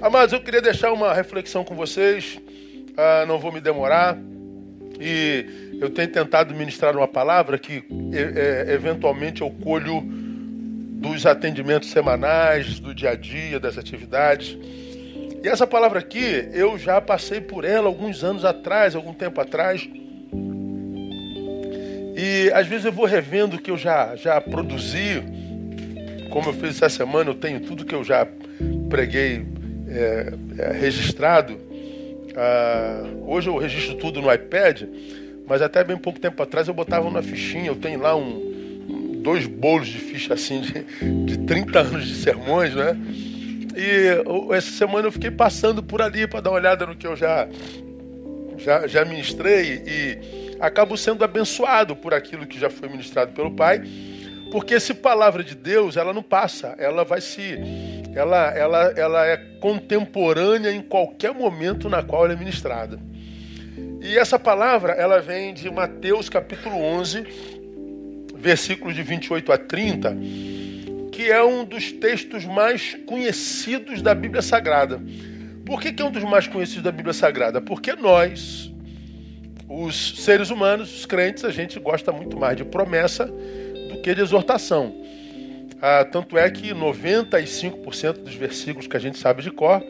Amados, eu queria deixar uma reflexão com vocês, ah, não vou me demorar, e eu tenho tentado ministrar uma palavra que é, eventualmente eu colho dos atendimentos semanais, do dia a dia, das atividades. E essa palavra aqui, eu já passei por ela alguns anos atrás, algum tempo atrás. E às vezes eu vou revendo o que eu já, já produzi. Como eu fiz essa semana, eu tenho tudo que eu já preguei é, é, registrado. Ah, hoje eu registro tudo no iPad, mas até bem pouco tempo atrás eu botava na fichinha. Eu tenho lá um, dois bolos de ficha assim de, de 30 anos de sermões, né? E essa semana eu fiquei passando por ali para dar uma olhada no que eu já, já, já ministrei e acabo sendo abençoado por aquilo que já foi ministrado pelo Pai, porque essa palavra de Deus ela não passa, ela vai se ela, ela, ela é contemporânea em qualquer momento na qual ela é ministrada. E essa palavra, ela vem de Mateus capítulo 11, versículos de 28 a 30, que é um dos textos mais conhecidos da Bíblia Sagrada. Por que, que é um dos mais conhecidos da Bíblia Sagrada? Porque nós, os seres humanos, os crentes, a gente gosta muito mais de promessa que de exortação. Ah, tanto é que 95% dos versículos que a gente sabe de cor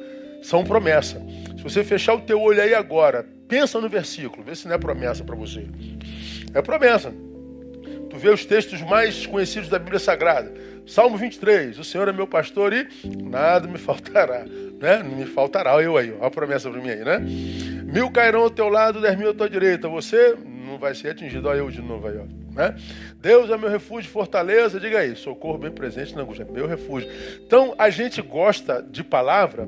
são promessa. Se você fechar o teu olho aí agora, pensa no versículo, vê se não é promessa para você. É promessa. Tu vê os textos mais conhecidos da Bíblia Sagrada. Salmo 23, o Senhor é meu pastor e nada me faltará. Né? Não me faltará, eu aí, ó, a promessa para mim aí, né? Mil cairão ao teu lado, dez mil à tua direita. Você não vai ser atingido. Olha eu de novo aí, ó. Né? Deus é meu refúgio fortaleza, diga aí, socorro bem presente na angústia, meu refúgio. Então a gente gosta de palavra,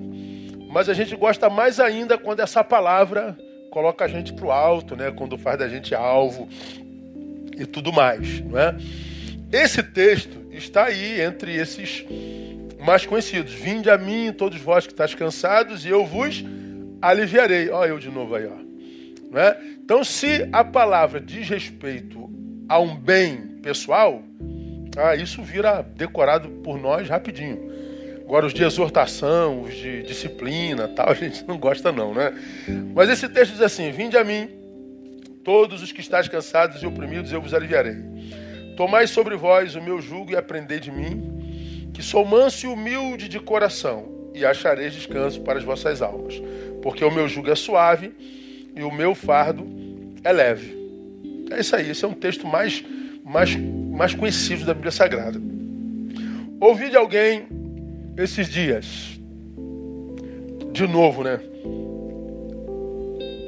mas a gente gosta mais ainda quando essa palavra coloca a gente para o alto, né? quando faz da gente alvo e tudo mais. Não é? Esse texto está aí entre esses mais conhecidos. Vinde a mim, todos vós que estáis cansados, e eu vos aliviarei. Olha eu de novo aí. Ó. Não é? Então, se a palavra diz respeito a um bem pessoal, ah, isso vira decorado por nós rapidinho. Agora, os de exortação, os de disciplina, tal, a gente não gosta não, né? Mas esse texto diz assim, Vinde a mim, todos os que estáis cansados e oprimidos, eu vos aliviarei. Tomai sobre vós o meu jugo e aprendei de mim, que sou manso e humilde de coração, e achareis descanso para as vossas almas. Porque o meu jugo é suave e o meu fardo é leve. É isso aí, esse é um texto mais, mais, mais conhecido da Bíblia Sagrada. Ouvi de alguém esses dias, de novo, né?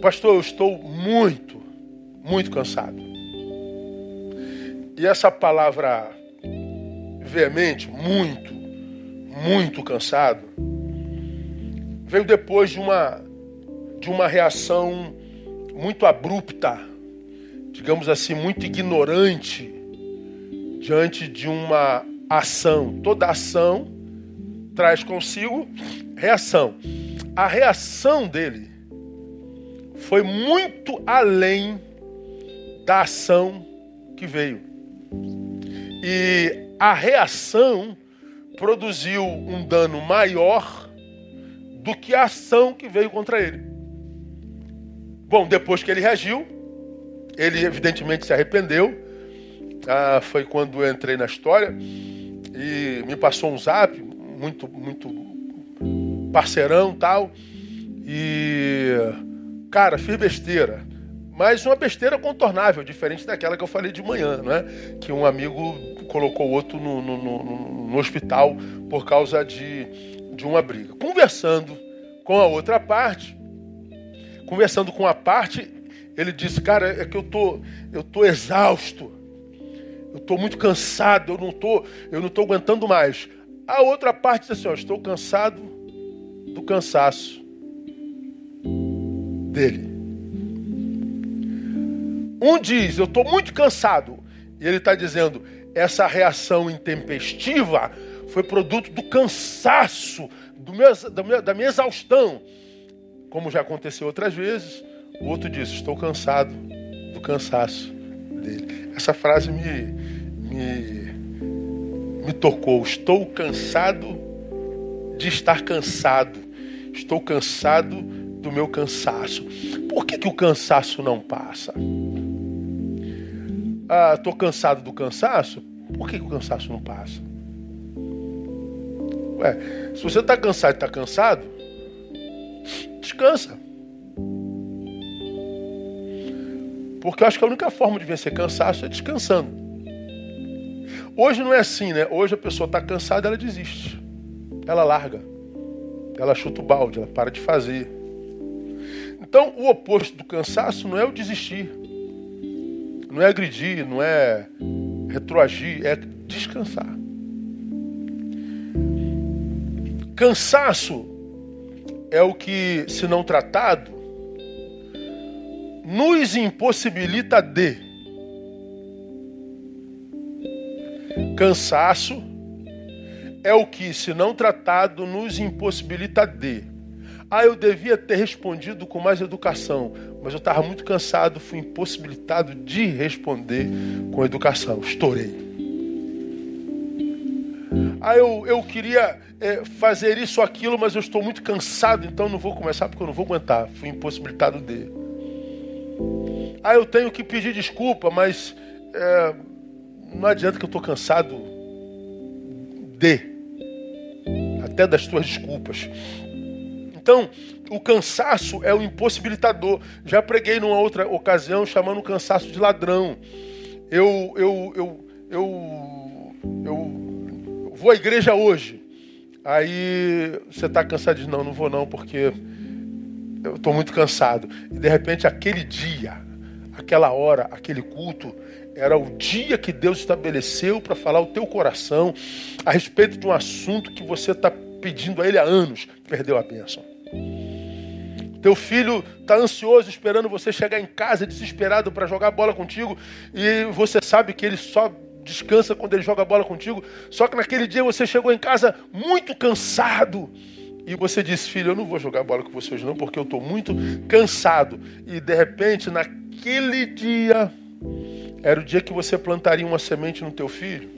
Pastor, eu estou muito, muito cansado. E essa palavra veemente, muito, muito cansado, veio depois de uma, de uma reação muito abrupta digamos assim, muito ignorante diante de uma ação. Toda ação traz consigo reação. A reação dele foi muito além da ação que veio. E a reação produziu um dano maior do que a ação que veio contra ele. Bom, depois que ele reagiu, ele evidentemente se arrependeu. Ah, foi quando eu entrei na história e me passou um zap, muito, muito parceirão tal. E, cara, fiz besteira. Mas uma besteira contornável, diferente daquela que eu falei de manhã, né? Que um amigo colocou outro no, no, no, no hospital por causa de, de uma briga. Conversando com a outra parte, conversando com a parte, ele disse, cara, é que eu tô, eu tô exausto. Eu tô muito cansado, eu não tô, eu não tô aguentando mais. A outra parte diz assim, ó, estou cansado do cansaço dele. Um diz, eu estou muito cansado. E ele está dizendo, essa reação intempestiva foi produto do cansaço, do meu, da, minha, da minha exaustão. Como já aconteceu outras vezes, o outro disse: Estou cansado do cansaço dele. Essa frase me, me, me tocou. Estou cansado de estar cansado. Estou cansado do meu cansaço. Por que, que o cansaço não passa? Ah, estou cansado do cansaço? Por que, que o cansaço não passa? Ué, se você está cansado e está cansado, descansa. Porque eu acho que a única forma de vencer cansaço é descansando. Hoje não é assim, né? Hoje a pessoa está cansada, ela desiste. Ela larga. Ela chuta o balde, ela para de fazer. Então, o oposto do cansaço não é o desistir. Não é agredir, não é retroagir, é descansar. Cansaço é o que, se não tratado, nos impossibilita de cansaço é o que, se não tratado, nos impossibilita de. Ah, eu devia ter respondido com mais educação, mas eu estava muito cansado, fui impossibilitado de responder com educação. Estourei. Ah, eu, eu queria é, fazer isso aquilo, mas eu estou muito cansado, então não vou começar porque eu não vou aguentar. Fui impossibilitado de. Ah, eu tenho que pedir desculpa, mas é, não adianta que eu estou cansado de. Até das tuas desculpas. Então, o cansaço é o impossibilitador. Já preguei numa outra ocasião chamando o cansaço de ladrão. Eu, eu, eu, eu, eu vou à igreja hoje. Aí você está cansado de não, não vou não, porque eu estou muito cansado. E de repente aquele dia, aquela hora, aquele culto, era o dia que Deus estabeleceu para falar o teu coração a respeito de um assunto que você está pedindo a Ele há anos. Perdeu a bênção. Teu filho está ansioso, esperando você chegar em casa, desesperado para jogar bola contigo, e você sabe que ele só descansa quando ele joga bola contigo. Só que naquele dia você chegou em casa muito cansado. E você disse, filho, eu não vou jogar bola com você hoje não, porque eu estou muito cansado. E de repente, naquele dia, era o dia que você plantaria uma semente no teu filho,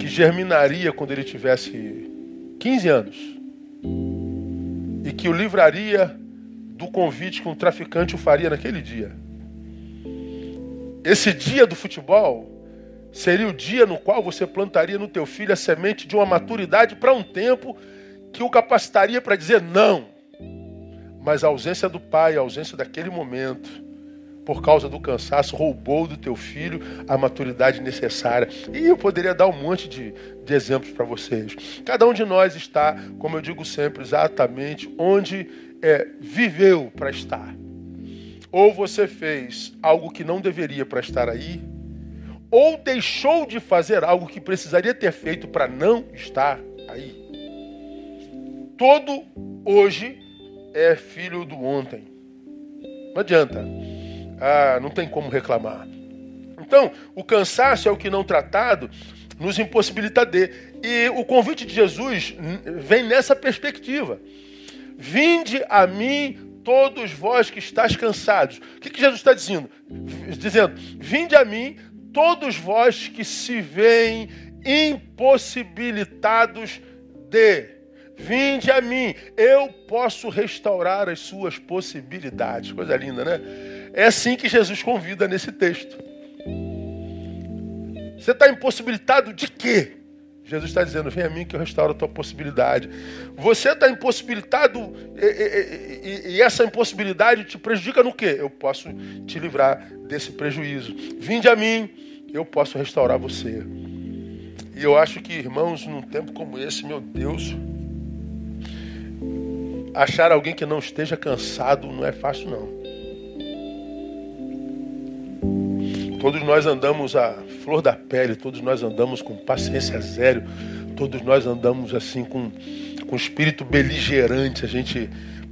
que germinaria quando ele tivesse 15 anos, e que o livraria do convite que um traficante o faria naquele dia. Esse dia do futebol seria o dia no qual você plantaria no teu filho a semente de uma maturidade para um tempo que o capacitaria para dizer não. Mas a ausência do pai, a ausência daquele momento, por causa do cansaço, roubou do teu filho a maturidade necessária. E eu poderia dar um monte de, de exemplos para vocês. Cada um de nós está, como eu digo sempre, exatamente onde é, viveu para estar. Ou você fez algo que não deveria para estar aí, ou deixou de fazer algo que precisaria ter feito para não estar aí. Todo hoje é filho do ontem. Não adianta. Ah, não tem como reclamar. Então, o cansaço é o que não tratado nos impossibilita de. E o convite de Jesus vem nessa perspectiva. Vinde a mim todos vós que estáis cansados. O que, que Jesus está dizendo? Dizendo, vinde a mim todos vós que se veem impossibilitados de. Vinde a mim, eu posso restaurar as suas possibilidades. Coisa linda, né? É assim que Jesus convida nesse texto. Você está impossibilitado de quê? Jesus está dizendo: vem a mim que eu restauro a tua possibilidade. Você está impossibilitado e, e, e, essa impossibilidade te prejudica no quê? Eu posso te livrar desse prejuízo. Vinde a mim, eu posso restaurar você. E eu acho que, irmãos, num tempo como esse, meu Deus, achar alguém que não esteja cansado não é fácil, não. Todos nós andamos a flor da pele, todos nós andamos com paciência zero, todos nós andamos assim com, com espírito beligerante. A gente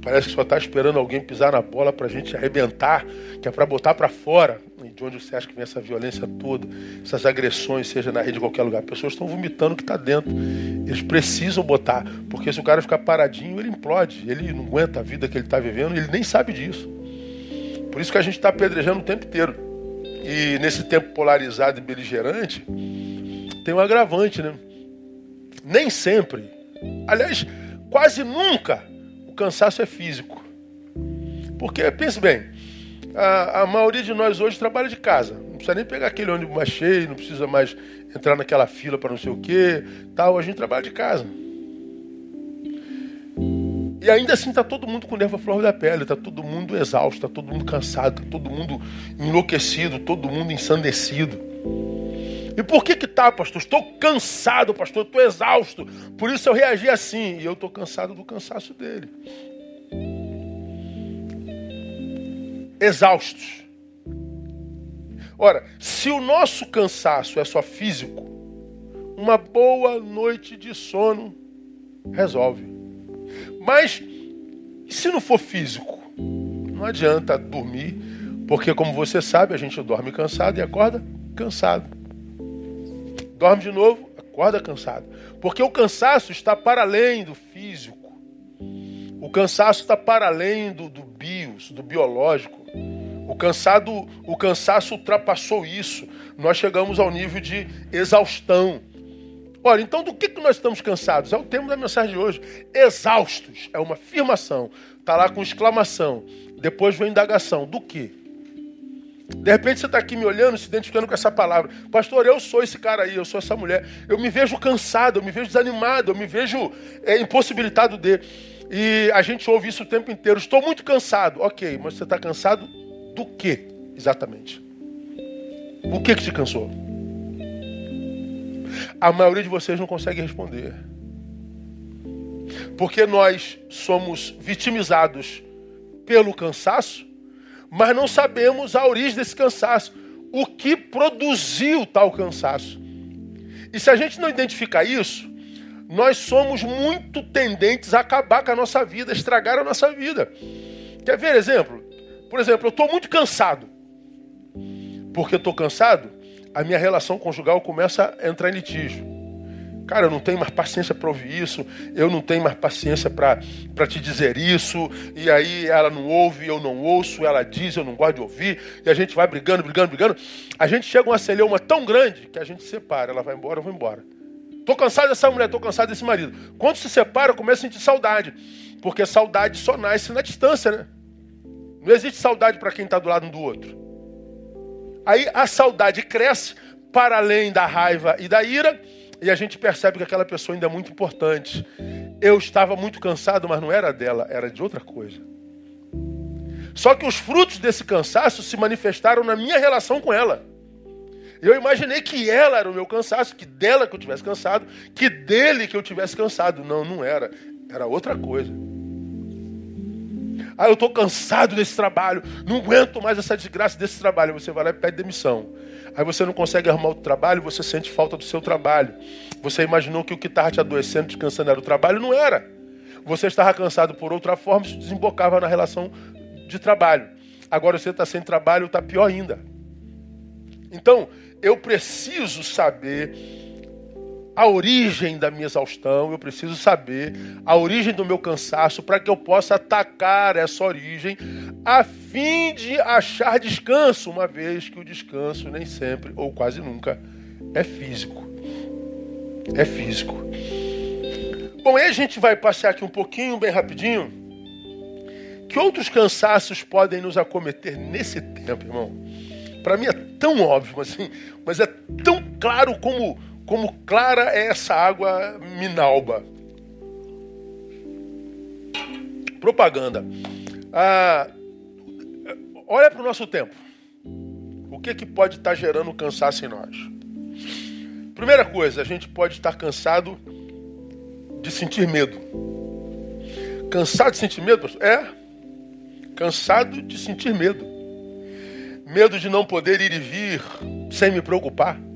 parece que só está esperando alguém pisar na bola para a gente arrebentar, que é para botar para fora. E de onde você acha que vem essa violência toda, essas agressões, seja na rede, em qualquer lugar? Pessoas estão vomitando o que está dentro. Eles precisam botar, porque se o cara ficar paradinho, ele implode, ele não aguenta a vida que ele está vivendo, ele nem sabe disso. Por isso que a gente está apedrejando o tempo inteiro. E nesse tempo polarizado e beligerante, tem um agravante, né? Nem sempre, aliás, quase nunca, cansaço é físico. Porque, pense bem, a, a maioria de nós hoje trabalha de casa. Não precisa nem pegar aquele ônibus mais cheio, não precisa mais entrar naquela fila para não sei o quê. Tal, a gente trabalha de casa. E ainda assim está todo mundo com nervo à flor da pele, está todo mundo exausto, está todo mundo cansado, está todo mundo enlouquecido, todo mundo ensandecido. E por que que tá, pastor? Estou cansado, pastor, estou exausto. Por isso eu reagi assim. E eu estou cansado do cansaço dele. Exaustos. Ora, se o nosso cansaço é só físico, uma boa noite de sono resolve. Mas se não for físico? Não adianta dormir, porque como você sabe, a gente dorme cansado e acorda cansado. Dorme de novo, acorda cansado. Porque o cansaço está para além do físico. O cansaço está para além do, do bios, do biológico. O, cansado, o cansaço ultrapassou isso. Nós chegamos ao nível de exaustão. Ora, então do que, que nós estamos cansados? É o tema da mensagem de hoje. Exaustos. É uma afirmação. Está lá com exclamação. Depois vem indagação. Do que? De repente você está aqui me olhando, se identificando com essa palavra. Pastor, eu sou esse cara aí, eu sou essa mulher. Eu me vejo cansado, eu me vejo desanimado, eu me vejo é, impossibilitado de. E a gente ouve isso o tempo inteiro. Estou muito cansado. Ok, mas você está cansado do que exatamente? O que, que te cansou? A maioria de vocês não consegue responder. Porque nós somos vitimizados pelo cansaço, mas não sabemos a origem desse cansaço, o que produziu tal cansaço. E se a gente não identificar isso, nós somos muito tendentes a acabar com a nossa vida, estragar a nossa vida. Quer ver exemplo? Por exemplo, eu estou muito cansado. Porque estou cansado, a minha relação conjugal começa a entrar em litígio. Cara, eu não tenho mais paciência para ouvir isso, eu não tenho mais paciência para te dizer isso, e aí ela não ouve, eu não ouço, ela diz, eu não gosto de ouvir, e a gente vai brigando, brigando, brigando. A gente chega a uma celeuma tão grande que a gente separa, ela vai embora, eu vou embora. Tô cansado dessa mulher, tô cansado desse marido. Quando se separa, começa a sentir saudade, porque saudade só nasce na distância, né? Não existe saudade para quem está do lado um do outro. Aí a saudade cresce para além da raiva e da ira, e a gente percebe que aquela pessoa ainda é muito importante. Eu estava muito cansado, mas não era dela, era de outra coisa. Só que os frutos desse cansaço se manifestaram na minha relação com ela. Eu imaginei que ela era o meu cansaço, que dela que eu tivesse cansado, que dele que eu tivesse cansado. Não, não era. Era outra coisa. Ah, eu estou cansado desse trabalho, não aguento mais essa desgraça desse trabalho. Você vai lá e pede demissão. Aí você não consegue arrumar outro trabalho, você sente falta do seu trabalho. Você imaginou que o que estava te adoecendo, te cansando era o trabalho, não era. Você estava cansado por outra forma, isso desembocava na relação de trabalho. Agora você está sem trabalho, está pior ainda. Então, eu preciso saber a origem da minha exaustão, eu preciso saber a origem do meu cansaço para que eu possa atacar essa origem a fim de achar descanso, uma vez que o descanso nem sempre ou quase nunca é físico. É físico. Bom, aí a gente vai passear aqui um pouquinho, bem rapidinho. Que outros cansaços podem nos acometer nesse tempo, irmão? Para mim é tão óbvio, assim, mas é tão claro como como clara é essa água minalba. Propaganda. Ah, olha para o nosso tempo. O que, que pode estar tá gerando cansaço em nós? Primeira coisa, a gente pode estar cansado de sentir medo. Cansado de sentir medo? É. Cansado de sentir medo. Medo de não poder ir e vir sem me preocupar.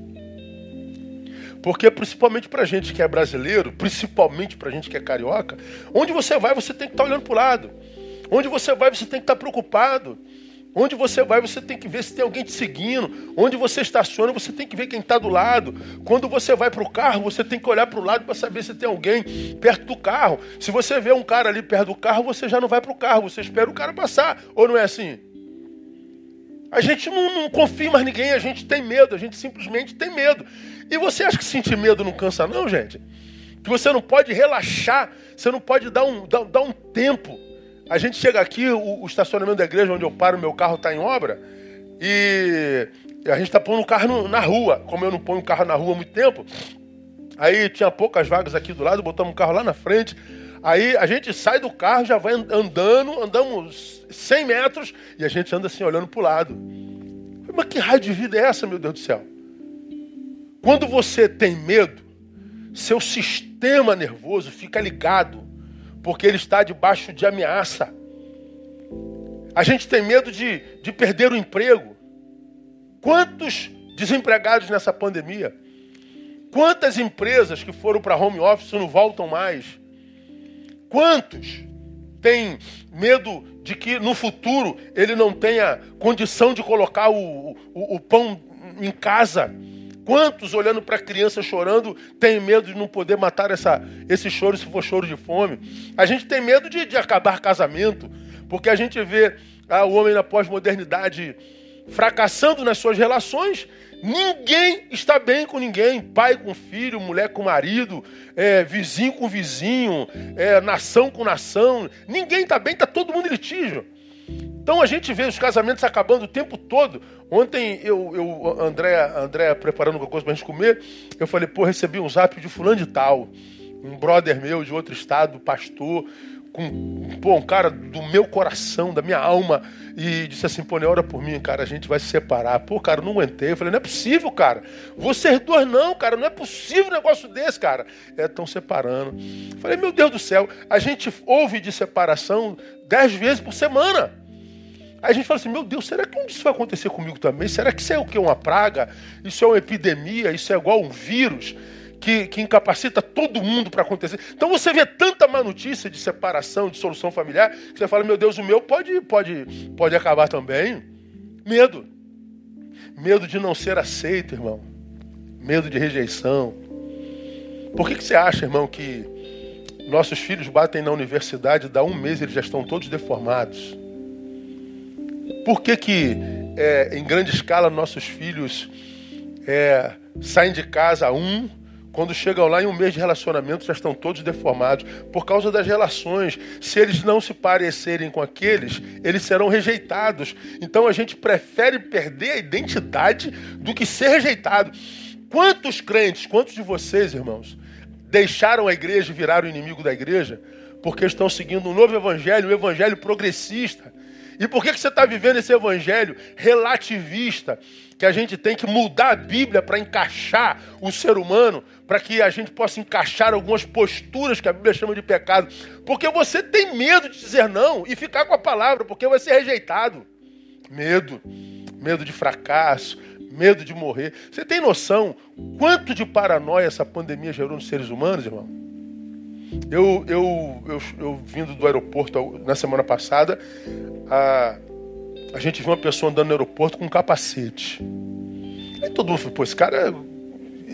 Porque principalmente pra gente que é brasileiro, principalmente pra gente que é carioca, onde você vai, você tem que estar tá olhando pro lado. Onde você vai, você tem que estar tá preocupado. Onde você vai, você tem que ver se tem alguém te seguindo. Onde você estaciona, você tem que ver quem está do lado. Quando você vai para o carro, você tem que olhar para o lado para saber se tem alguém perto do carro. Se você vê um cara ali perto do carro, você já não vai para o carro, você espera o cara passar. Ou não é assim? A gente não, não confia mais ninguém, a gente tem medo, a gente simplesmente tem medo. E você acha que sentir medo não cansa, não, gente? que você não pode relaxar, você não pode dar um, dar, dar um tempo. A gente chega aqui, o, o, estacionamento da igreja onde eu paro, meu carro está em obra, e a gente está pondo o carro na rua. Como eu não ponho o carro na rua há muito tempo, aí tinha poucas vagas aqui do lado, botamos o carro lá na frente. Aí a gente sai do carro, já vai andando, andamos 100 metros e a gente anda assim olhando para o lado. Mas que raio de vida é essa, meu Deus do céu? Quando você tem medo, seu sistema nervoso fica ligado, porque ele está debaixo de ameaça. A gente tem medo de, de perder o emprego. Quantos desempregados nessa pandemia? Quantas empresas que foram para home office não voltam mais? Quantos têm medo de que no futuro ele não tenha condição de colocar o, o, o pão em casa? Quantos, olhando para a criança chorando, têm medo de não poder matar essa, esse choro se for choro de fome? A gente tem medo de, de acabar casamento, porque a gente vê ah, o homem na pós-modernidade fracassando nas suas relações Ninguém está bem com ninguém. Pai com filho, mulher com marido, é, vizinho com vizinho, é, nação com nação. Ninguém está bem, está todo mundo em litígio. Então a gente vê os casamentos acabando o tempo todo. Ontem eu, eu André, André preparando alguma coisa para a gente comer, eu falei, pô, recebi um zap de fulano de tal, um brother meu de outro estado, pastor, com pô, um cara do meu coração, da minha alma, e disse assim: pô, ora por mim, cara, a gente vai se separar. Pô, cara, não aguentei. Eu falei: não é possível, cara. Vocês dois não, cara, não é possível um negócio desse, cara. É, estão separando. Eu falei: meu Deus do céu, a gente ouve de separação dez vezes por semana. Aí a gente fala assim, meu Deus, será que isso vai acontecer comigo também? Será que isso é o que? Uma praga? Isso é uma epidemia? Isso é igual um vírus? Que, que incapacita todo mundo para acontecer. Então você vê tanta má notícia de separação, de solução familiar, que você fala, meu Deus, o meu pode, pode, pode acabar também. Medo. Medo de não ser aceito, irmão. Medo de rejeição. Por que, que você acha, irmão, que nossos filhos batem na universidade, dá um mês eles já estão todos deformados? Por que, que é, em grande escala nossos filhos é, saem de casa um, quando chegam lá em um mês de relacionamento, já estão todos deformados por causa das relações. Se eles não se parecerem com aqueles, eles serão rejeitados. Então a gente prefere perder a identidade do que ser rejeitado. Quantos crentes, quantos de vocês, irmãos, deixaram a igreja e viraram inimigo da igreja porque estão seguindo um novo evangelho, um evangelho progressista? E por que, que você está vivendo esse evangelho relativista? Que a gente tem que mudar a Bíblia para encaixar o ser humano, para que a gente possa encaixar algumas posturas que a Bíblia chama de pecado. Porque você tem medo de dizer não e ficar com a palavra, porque vai ser rejeitado. Medo, medo de fracasso, medo de morrer. Você tem noção quanto de paranoia essa pandemia gerou nos seres humanos, irmão? Eu, eu, eu, eu vindo do aeroporto na semana passada, a, a gente viu uma pessoa andando no aeroporto com um capacete. Aí todo mundo falou, pô, esse cara,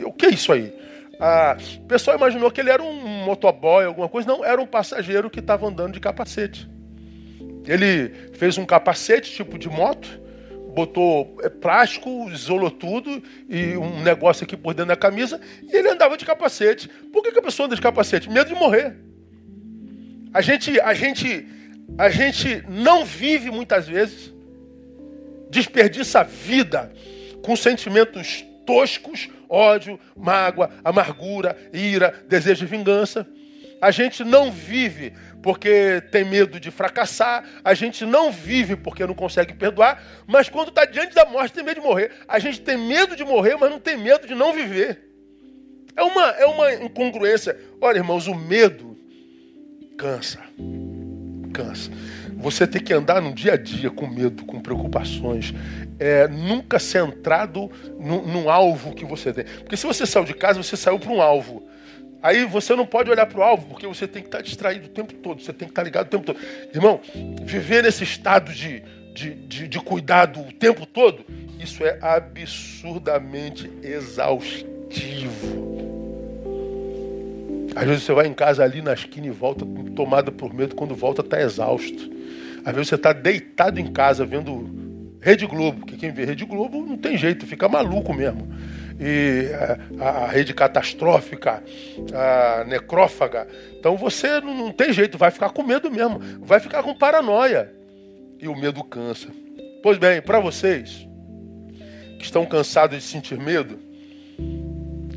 o que é isso aí? A, o pessoal imaginou que ele era um motoboy, alguma coisa. Não, era um passageiro que estava andando de capacete. Ele fez um capacete tipo de moto, botou é, plástico, isolou tudo e um negócio aqui por dentro da camisa e ele andava de capacete. Por que, que a pessoa anda de capacete? Medo de morrer. A gente, a gente, a gente não vive muitas vezes, desperdiça a vida com sentimentos toscos, ódio, mágoa, amargura, ira, desejo de vingança. A gente não vive porque tem medo de fracassar, a gente não vive porque não consegue perdoar, mas quando está diante da morte tem medo de morrer. A gente tem medo de morrer, mas não tem medo de não viver. É uma, é uma incongruência. Olha, irmãos, o medo cansa. Cansa. Você tem que andar no dia a dia com medo, com preocupações, é, nunca centrado no, no alvo que você tem. Porque se você saiu de casa, você saiu para um alvo. Aí você não pode olhar para o alvo, porque você tem que estar distraído o tempo todo, você tem que estar ligado o tempo todo. Irmão, viver nesse estado de, de, de, de cuidado o tempo todo, isso é absurdamente exaustivo. Às vezes você vai em casa ali na esquina e volta tomada por medo, quando volta está exausto. Às vezes você está deitado em casa vendo Rede Globo, que quem vê Rede Globo não tem jeito, fica maluco mesmo. e a, a, rede catastrófica, a necrófaga. Então você não, não tem jeito, vai ficar com medo mesmo, vai ficar com paranoia. E o medo cansa. Pois bem, para vocês que estão cansados de sentir medo,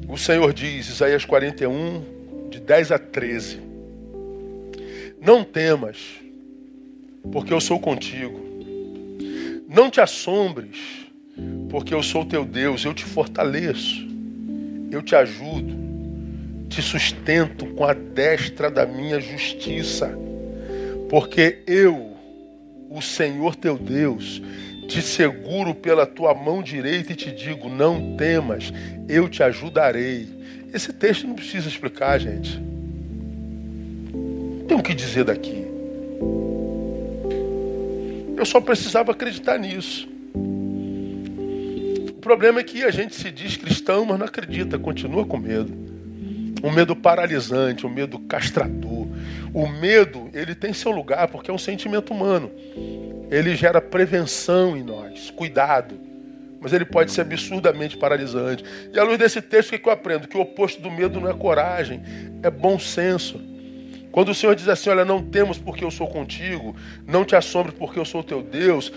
o Senhor diz, Isaías 41, de 10 a 13: Não temas, porque eu sou contigo. Não te assombres, porque eu sou teu Deus, eu te fortaleço, eu te ajudo, te sustento com a destra da minha justiça, porque eu, o Senhor teu Deus, te seguro pela tua mão direita e te digo: não temas, eu te ajudarei. Esse texto não precisa explicar, gente. Tem o que dizer daqui. Eu só precisava acreditar nisso. O problema é que a gente se diz cristão, mas não acredita, continua com medo. Um medo paralisante, um medo castrador. O medo, ele tem seu lugar porque é um sentimento humano ele gera prevenção em nós, cuidado. Mas ele pode ser absurdamente paralisante. E à luz desse texto, o que eu aprendo? Que o oposto do medo não é coragem, é bom senso. Quando o Senhor diz assim: Olha, não temos porque eu sou contigo, não te assombres porque eu sou teu Deus.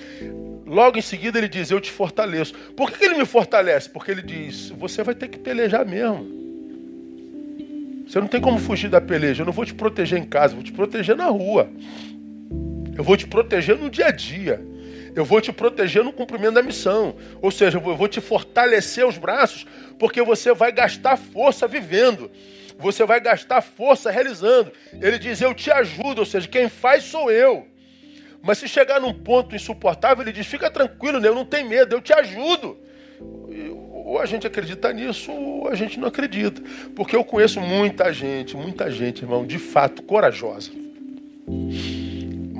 Logo em seguida ele diz: Eu te fortaleço. Por que ele me fortalece? Porque ele diz: Você vai ter que pelejar mesmo. Você não tem como fugir da peleja. Eu não vou te proteger em casa, vou te proteger na rua. Eu vou te proteger no dia a dia. Eu vou te proteger no cumprimento da missão. Ou seja, eu vou te fortalecer os braços, porque você vai gastar força vivendo. Você vai gastar força realizando. Ele diz: Eu te ajudo, ou seja, quem faz sou eu. Mas se chegar num ponto insuportável, ele diz: Fica tranquilo, né? eu não tenho medo, eu te ajudo. Ou a gente acredita nisso, ou a gente não acredita. Porque eu conheço muita gente, muita gente, irmão, de fato corajosa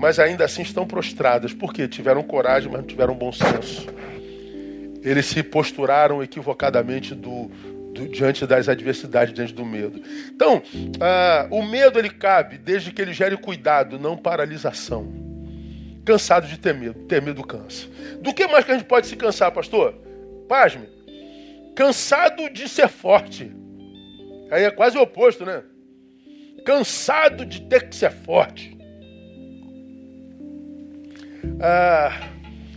mas ainda assim estão prostradas, porque tiveram coragem, mas não tiveram bom senso. Eles se posturaram equivocadamente do, do, diante das adversidades, diante do medo. Então, ah, o medo ele cabe desde que ele gere cuidado, não paralisação. Cansado de ter medo, ter medo cansa. Do que mais que a gente pode se cansar, pastor? Pasme. Cansado de ser forte. Aí é quase o oposto, né? Cansado de ter que ser forte. Ah,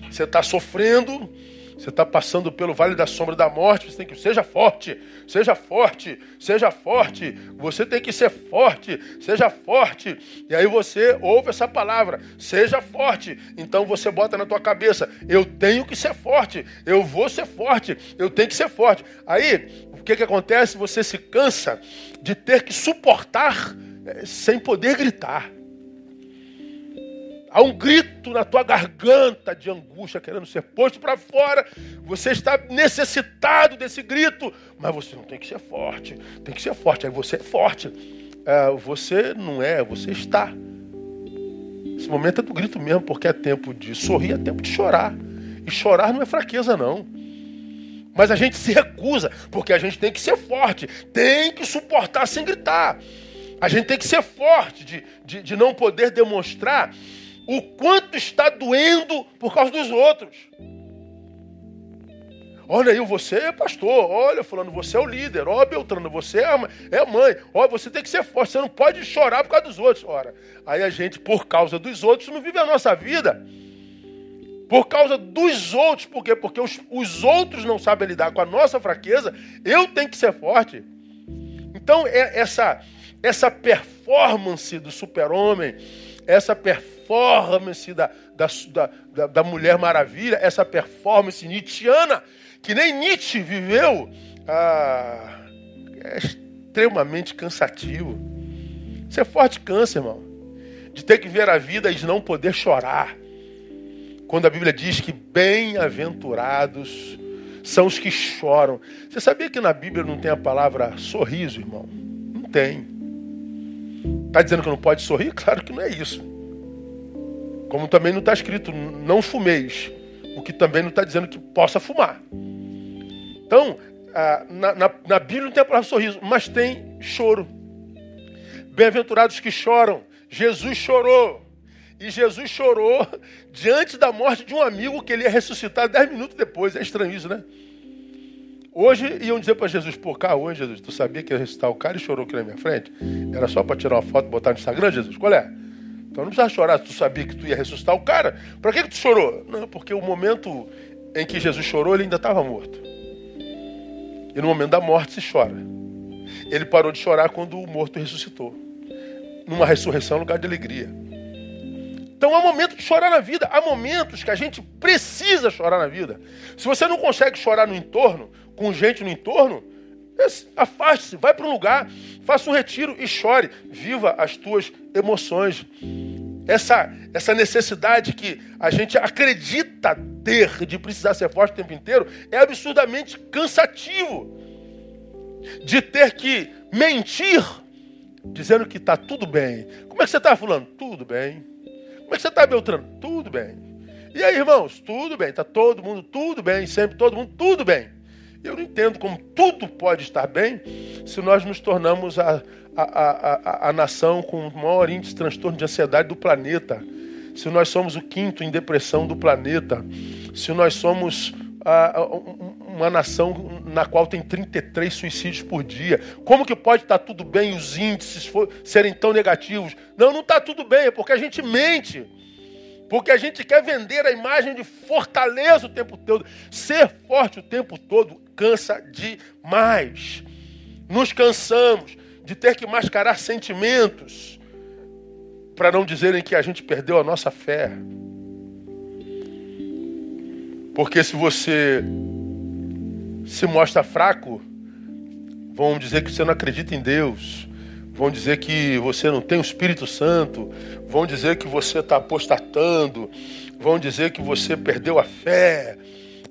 você está sofrendo, você está passando pelo vale da sombra da morte, você tem que seja forte, seja forte, seja forte. Você tem que ser forte, seja forte. E aí você ouve essa palavra, seja forte. Então você bota na tua cabeça, eu tenho que ser forte, eu vou ser forte, eu tenho que ser forte. Aí o que que acontece? Você se cansa de ter que suportar eh, sem poder gritar. Há um grito na tua garganta de angústia querendo ser posto para fora. Você está necessitado desse grito, mas você não tem que ser forte. Tem que ser forte. Aí você é forte. É, você não é, você está. Esse momento é do grito mesmo, porque é tempo de sorrir, é tempo de chorar. E chorar não é fraqueza, não. Mas a gente se recusa, porque a gente tem que ser forte, tem que suportar sem gritar. A gente tem que ser forte de, de, de não poder demonstrar o quanto está doendo por causa dos outros. Olha aí, você é pastor. Olha, falando, você é o líder. Ó, Beltrano, você é a mãe. É mãe. Ó, você tem que ser forte. Você não pode chorar por causa dos outros. Ora, aí a gente, por causa dos outros, não vive a nossa vida. Por causa dos outros. Por quê? Porque os, os outros não sabem lidar com a nossa fraqueza. Eu tenho que ser forte. Então, é essa, essa performance do super-homem, essa performance performance da, da, da, da Mulher Maravilha, essa performance nietzschiana, que nem Nietzsche viveu, ah, é extremamente cansativo. Ser forte cansa, irmão. De ter que ver a vida e de não poder chorar. Quando a Bíblia diz que bem-aventurados são os que choram. Você sabia que na Bíblia não tem a palavra sorriso, irmão? Não tem. Está dizendo que não pode sorrir? Claro que não é isso. Como também não está escrito, não fumeis. O que também não está dizendo que possa fumar. Então, na, na, na Bíblia não tem a palavra sorriso, mas tem choro. Bem-aventurados que choram. Jesus chorou. E Jesus chorou diante da morte de um amigo que ele ia ressuscitar dez minutos depois. É estranho isso, né? Hoje iam dizer para Jesus, pô, cá hoje, Jesus, tu sabia que ia ressuscitar o cara e chorou aqui na minha frente? Era só para tirar uma foto e botar no Instagram, Jesus? Qual é? Então não precisa chorar, tu sabia que tu ia ressuscitar o cara. Para que, que tu chorou? Não, porque o momento em que Jesus chorou, ele ainda estava morto. E no momento da morte se chora. Ele parou de chorar quando o morto ressuscitou. Numa ressurreição, lugar de alegria. Então há momento de chorar na vida. Há momentos que a gente precisa chorar na vida. Se você não consegue chorar no entorno, com gente no entorno, afaste-se, vai para um lugar, faça um retiro e chore. Viva as tuas emoções. Essa, essa necessidade que a gente acredita ter de precisar ser forte o tempo inteiro é absurdamente cansativo. De ter que mentir dizendo que está tudo bem. Como é que você está falando? Tudo bem. Como é que você está, Beltrano? Tudo bem. E aí, irmãos? Tudo bem. Está todo mundo tudo bem. Sempre todo mundo tudo bem. Eu não entendo como tudo pode estar bem se nós nos tornamos a, a, a, a, a nação com o maior índice de transtorno de ansiedade do planeta. Se nós somos o quinto em depressão do planeta. Se nós somos uma nação na qual tem 33 suicídios por dia. Como que pode estar tudo bem os índices serem tão negativos? Não, não está tudo bem, é porque a gente mente. Porque a gente quer vender a imagem de fortaleza o tempo todo. Ser forte o tempo todo cansa demais. Nos cansamos de ter que mascarar sentimentos para não dizerem que a gente perdeu a nossa fé. Porque se você se mostra fraco, vão dizer que você não acredita em Deus, vão dizer que você não tem o Espírito Santo, vão dizer que você está apostatando, vão dizer que você perdeu a fé,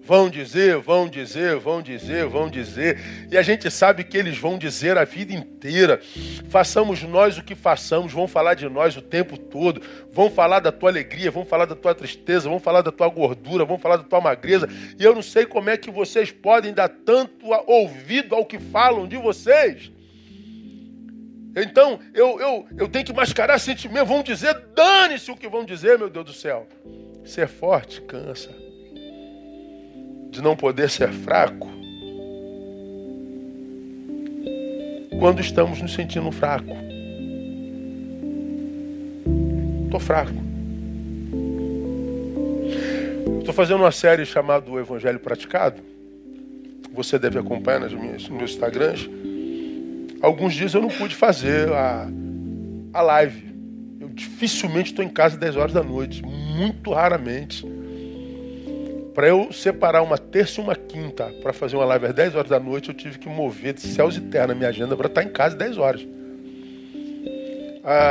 Vão dizer, vão dizer, vão dizer, vão dizer. E a gente sabe que eles vão dizer a vida inteira. Façamos nós o que façamos, vão falar de nós o tempo todo. Vão falar da tua alegria, vão falar da tua tristeza, vão falar da tua gordura, vão falar da tua magreza. E eu não sei como é que vocês podem dar tanto ouvido ao que falam de vocês. Então, eu, eu, eu tenho que mascarar sentimento. Vão dizer, dane-se o que vão dizer, meu Deus do céu. Ser forte cansa de não poder ser fraco quando estamos nos sentindo fraco. Estou fraco. Estou fazendo uma série chamada O Evangelho Praticado. Você deve acompanhar nos meus Instagrams. Alguns dias eu não pude fazer a, a live. Eu dificilmente estou em casa às 10 horas da noite. Muito raramente. Para eu separar uma terça e uma quinta para fazer uma live às 10 horas da noite, eu tive que mover de céus e terra na minha agenda para estar em casa às 10 horas.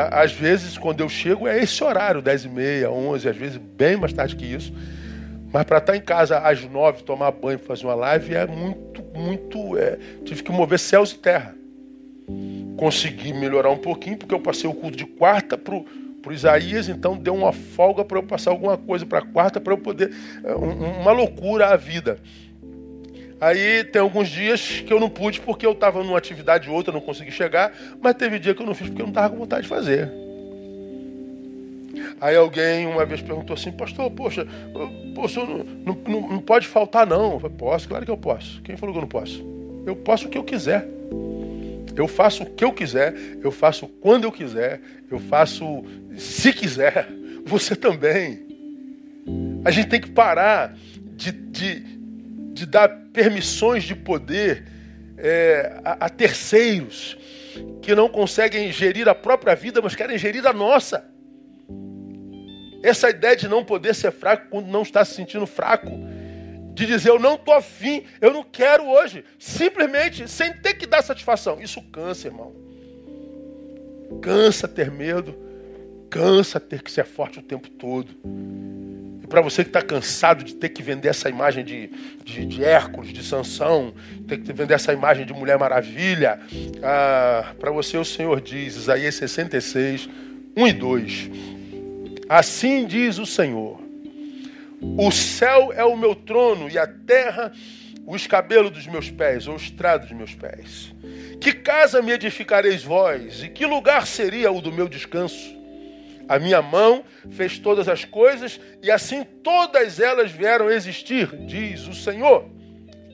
Às vezes, quando eu chego, é esse horário, 10 e meia, 11, às vezes bem mais tarde que isso. Mas para estar em casa às 9, tomar banho, fazer uma live, é muito, muito. É... tive que mover céus e terra. Consegui melhorar um pouquinho, porque eu passei o culto de quarta para o Isaías, então deu uma folga para eu passar alguma coisa para quarta, para eu poder. É, uma loucura a vida. Aí tem alguns dias que eu não pude porque eu estava numa atividade ou outra, não consegui chegar, mas teve dia que eu não fiz porque eu não estava com vontade de fazer. Aí alguém uma vez perguntou assim, pastor, poxa, poxa não, não, não pode faltar não. Eu falei, posso, claro que eu posso. Quem falou que eu não posso? Eu posso o que eu quiser. Eu faço o que eu quiser, eu faço quando eu quiser, eu faço se quiser. Você também. A gente tem que parar de, de, de dar permissões de poder é, a, a terceiros que não conseguem gerir a própria vida, mas querem gerir a nossa. Essa ideia de não poder ser fraco quando não está se sentindo fraco de dizer eu não estou afim, eu não quero hoje, simplesmente sem ter que dar satisfação. Isso cansa, irmão. Cansa ter medo, cansa ter que ser forte o tempo todo. E para você que está cansado de ter que vender essa imagem de, de, de Hércules, de Sansão, ter que vender essa imagem de Mulher Maravilha, ah, para você o Senhor diz, Isaías 66, 1 e 2. Assim diz o Senhor o céu é o meu trono e a terra o escabelo dos meus pés, ou o estrado dos meus pés. Que casa me edificareis vós, e que lugar seria o do meu descanso? A minha mão fez todas as coisas, e assim todas elas vieram existir, diz o Senhor.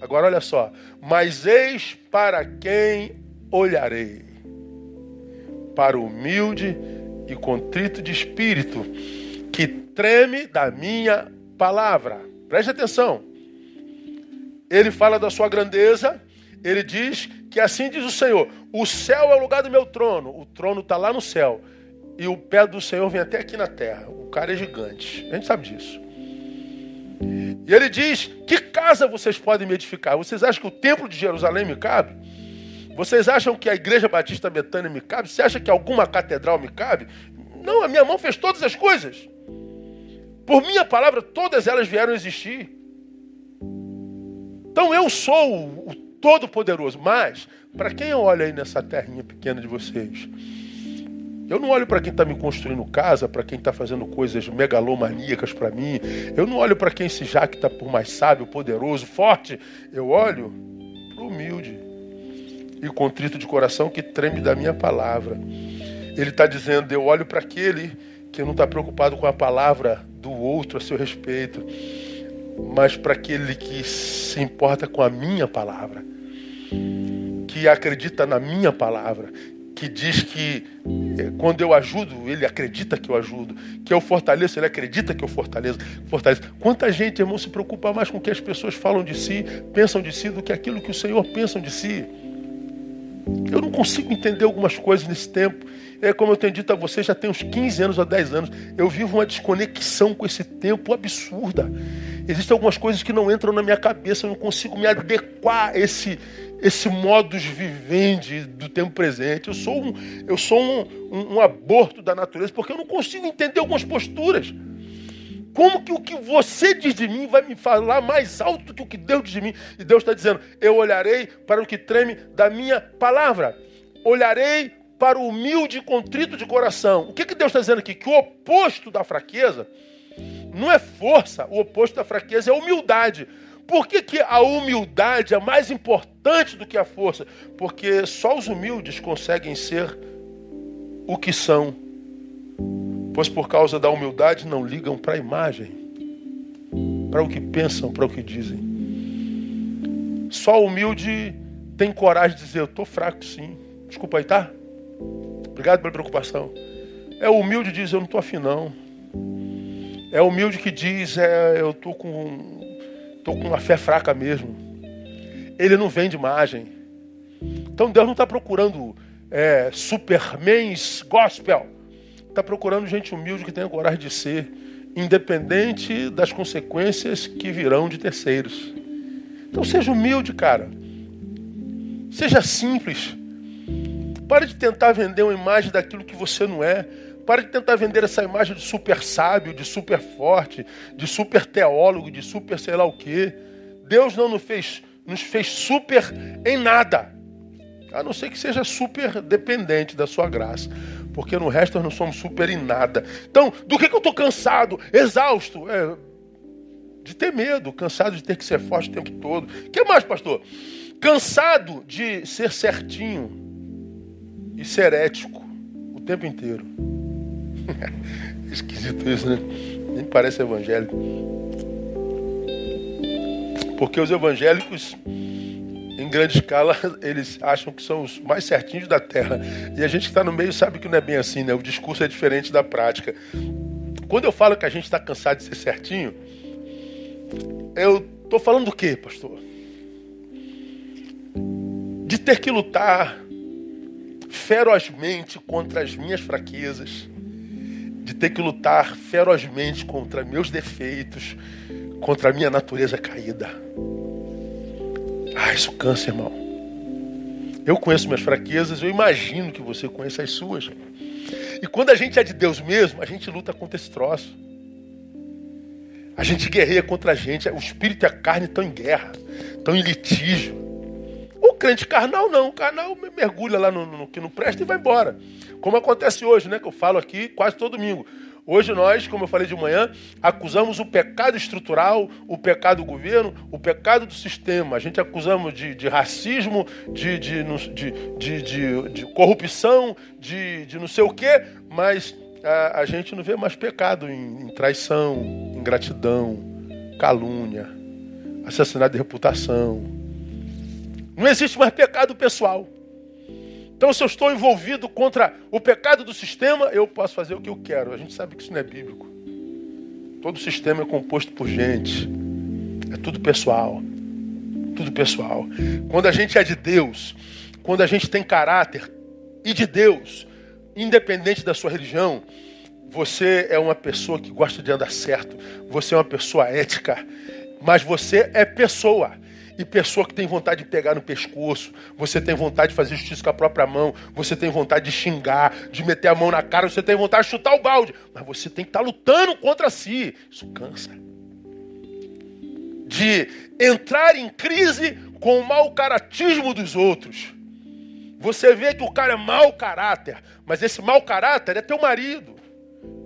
Agora olha só. Mas eis para quem olharei. Para o humilde e contrito de espírito, que treme da minha palavra. Preste atenção. Ele fala da sua grandeza, ele diz que assim diz o Senhor: o céu é o lugar do meu trono, o trono está lá no céu, e o pé do Senhor vem até aqui na terra. O cara é gigante, a gente sabe disso. E ele diz: Que casa vocês podem me edificar? Vocês acham que o templo de Jerusalém me cabe? Vocês acham que a igreja batista Betânia me cabe? Você acha que alguma catedral me cabe? Não, a minha mão fez todas as coisas. Por minha palavra, todas elas vieram existir. Então eu sou o Todo-Poderoso. Mas, para quem olha aí nessa terrinha pequena de vocês, eu não olho para quem está me construindo casa, para quem está fazendo coisas megalomaníacas para mim. Eu não olho para quem se jacta por mais sábio, poderoso, forte. Eu olho para o humilde e contrito de coração que treme da minha palavra. Ele está dizendo: eu olho para aquele que não está preocupado com a palavra do outro a seu respeito, mas para aquele que se importa com a minha palavra, que acredita na minha palavra, que diz que eh, quando eu ajudo, ele acredita que eu ajudo, que eu fortaleço, ele acredita que eu fortaleço. fortaleço. Quanta gente, irmão, se preocupa mais com o que as pessoas falam de si, pensam de si, do que aquilo que o Senhor pensa de si. Eu não consigo entender algumas coisas nesse tempo. É como eu tenho dito a você, já tem uns 15 anos ou 10 anos. Eu vivo uma desconexão com esse tempo absurda. Existem algumas coisas que não entram na minha cabeça, eu não consigo me adequar a esse, esse modus vivendi do tempo presente. Eu sou um, eu sou um, um, um aborto da natureza, porque eu não consigo entender algumas posturas. Como que o que você diz de mim vai me falar mais alto do que o que Deus diz de mim? E Deus está dizendo: Eu olharei para o que treme da minha palavra. Olharei para o humilde e contrito de coração. O que, que Deus está dizendo aqui? Que o oposto da fraqueza não é força, o oposto da fraqueza é humildade. Por que, que a humildade é mais importante do que a força? Porque só os humildes conseguem ser o que são. Pois por causa da humildade não ligam para a imagem, para o que pensam, para o que dizem. Só o humilde tem coragem de dizer: Eu estou fraco sim. Desculpa aí, tá? Obrigado pela preocupação. É o humilde que diz: Eu não estou afim, não. É o humilde que diz: é, Eu estou com Estou com uma fé fraca mesmo. Ele não vende imagem. Então Deus não está procurando é, supermans gospel. Está procurando gente humilde que tenha coragem de ser, independente das consequências que virão de terceiros. Então seja humilde, cara. Seja simples. Pare de tentar vender uma imagem daquilo que você não é. Para de tentar vender essa imagem de super sábio, de super forte, de super teólogo, de super sei lá o quê. Deus não nos fez, nos fez super em nada. A não ser que seja super dependente da sua graça. Porque no resto nós não somos super em nada. Então, do que, que eu estou cansado, exausto? É, de ter medo, cansado de ter que ser forte o tempo todo. O que mais, pastor? Cansado de ser certinho e ser ético o tempo inteiro. Esquisito isso, né? Nem parece evangélico. Porque os evangélicos, em grande escala, eles acham que são os mais certinhos da terra. E a gente que está no meio sabe que não é bem assim, né? O discurso é diferente da prática. Quando eu falo que a gente está cansado de ser certinho, eu estou falando do quê, pastor? De ter que lutar ferozmente contra as minhas fraquezas de ter que lutar ferozmente contra meus defeitos, contra a minha natureza caída. Ah, isso cansa, irmão. Eu conheço minhas fraquezas, eu imagino que você conheça as suas. E quando a gente é de Deus mesmo, a gente luta contra esse troço. A gente guerreia contra a gente. O espírito e a carne estão em guerra, estão em litígio. O crente carnal não, o carnal mergulha lá no, no que não presta e vai embora. Como acontece hoje, né? Que eu falo aqui quase todo domingo. Hoje nós, como eu falei de manhã, acusamos o pecado estrutural, o pecado do governo, o pecado do sistema. A gente acusamos de, de racismo, de, de, de, de, corrupção, de, de não sei o quê, mas a, a gente não vê mais pecado em, em traição, ingratidão, calúnia, assassinato de reputação Não existe mais pecado pessoal. Então, se eu estou envolvido contra o pecado do sistema, eu posso fazer o que eu quero. A gente sabe que isso não é bíblico. Todo sistema é composto por gente. É tudo pessoal. Tudo pessoal. Quando a gente é de Deus, quando a gente tem caráter e de Deus, independente da sua religião, você é uma pessoa que gosta de andar certo. Você é uma pessoa ética. Mas você é pessoa. E pessoa que tem vontade de pegar no pescoço, você tem vontade de fazer justiça com a própria mão, você tem vontade de xingar, de meter a mão na cara, você tem vontade de chutar o balde, mas você tem que estar tá lutando contra si. Isso cansa. De entrar em crise com o mau caratismo dos outros. Você vê que o cara é mau caráter, mas esse mau caráter é teu marido,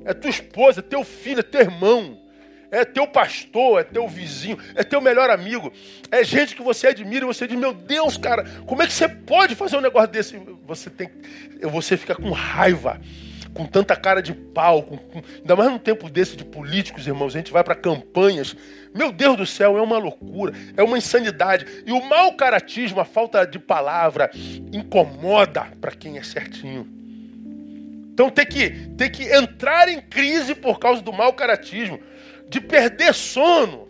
é tua esposa, é teu filho, é teu irmão é teu pastor, é teu vizinho, é teu melhor amigo, é gente que você admira e você diz, meu Deus, cara, como é que você pode fazer um negócio desse? Você tem, você fica com raiva, com tanta cara de pau, com, com, ainda mais num tempo desse de políticos, irmãos, a gente vai para campanhas, meu Deus do céu, é uma loucura, é uma insanidade. E o mau caratismo, a falta de palavra, incomoda para quem é certinho. Então tem que, tem que entrar em crise por causa do mau caratismo de perder sono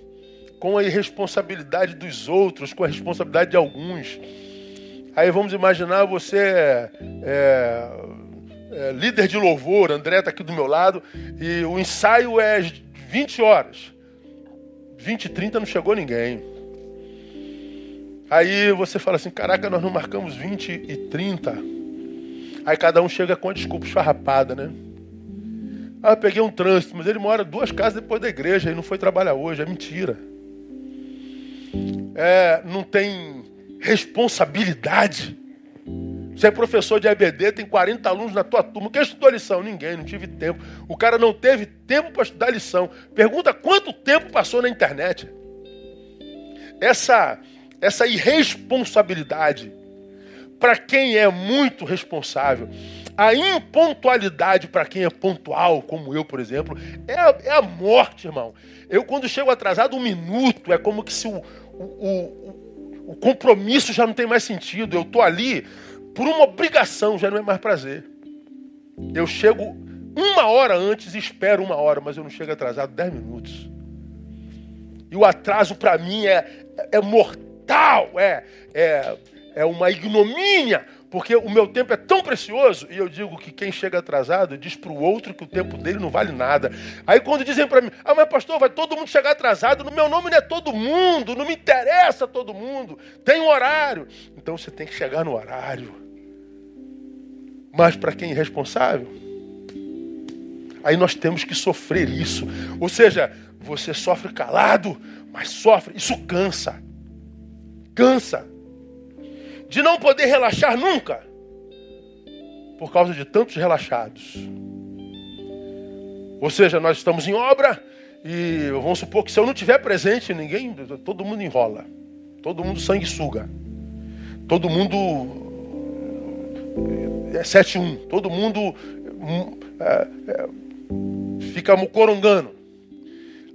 com a irresponsabilidade dos outros, com a responsabilidade de alguns. Aí vamos imaginar você é, é, é, líder de louvor, André está aqui do meu lado, e o ensaio é 20 horas. 20 e 30 não chegou ninguém. Aí você fala assim, caraca, nós não marcamos 20 e 30. Aí cada um chega com a desculpa esfarrapada, né? Ah, peguei um trânsito, mas ele mora duas casas depois da igreja e não foi trabalhar hoje. É mentira. É, não tem responsabilidade. Você é professor de EBD, tem 40 alunos na tua turma. Quem estudou a lição? Ninguém, não tive tempo. O cara não teve tempo para estudar lição. Pergunta quanto tempo passou na internet. Essa, essa irresponsabilidade, para quem é muito responsável, a impontualidade para quem é pontual, como eu, por exemplo, é a, é a morte, irmão. Eu, quando chego atrasado um minuto, é como que se o, o, o, o compromisso já não tem mais sentido. Eu estou ali por uma obrigação, já não é mais prazer. Eu chego uma hora antes e espero uma hora, mas eu não chego atrasado dez minutos. E o atraso para mim é, é mortal, é, é, é uma ignomínia, porque o meu tempo é tão precioso, e eu digo que quem chega atrasado diz para o outro que o tempo dele não vale nada. Aí quando dizem para mim, ah, mas pastor, vai todo mundo chegar atrasado, no meu nome não é todo mundo, não me interessa todo mundo, tem um horário. Então você tem que chegar no horário. Mas para quem é responsável, aí nós temos que sofrer isso. Ou seja, você sofre calado, mas sofre, isso cansa. Cansa de não poder relaxar nunca, por causa de tantos relaxados. Ou seja, nós estamos em obra e vamos supor que se eu não tiver presente, ninguém, todo mundo enrola, todo mundo sanguessuga, todo mundo é 7-1, todo mundo hum, é, é, fica mucorongando.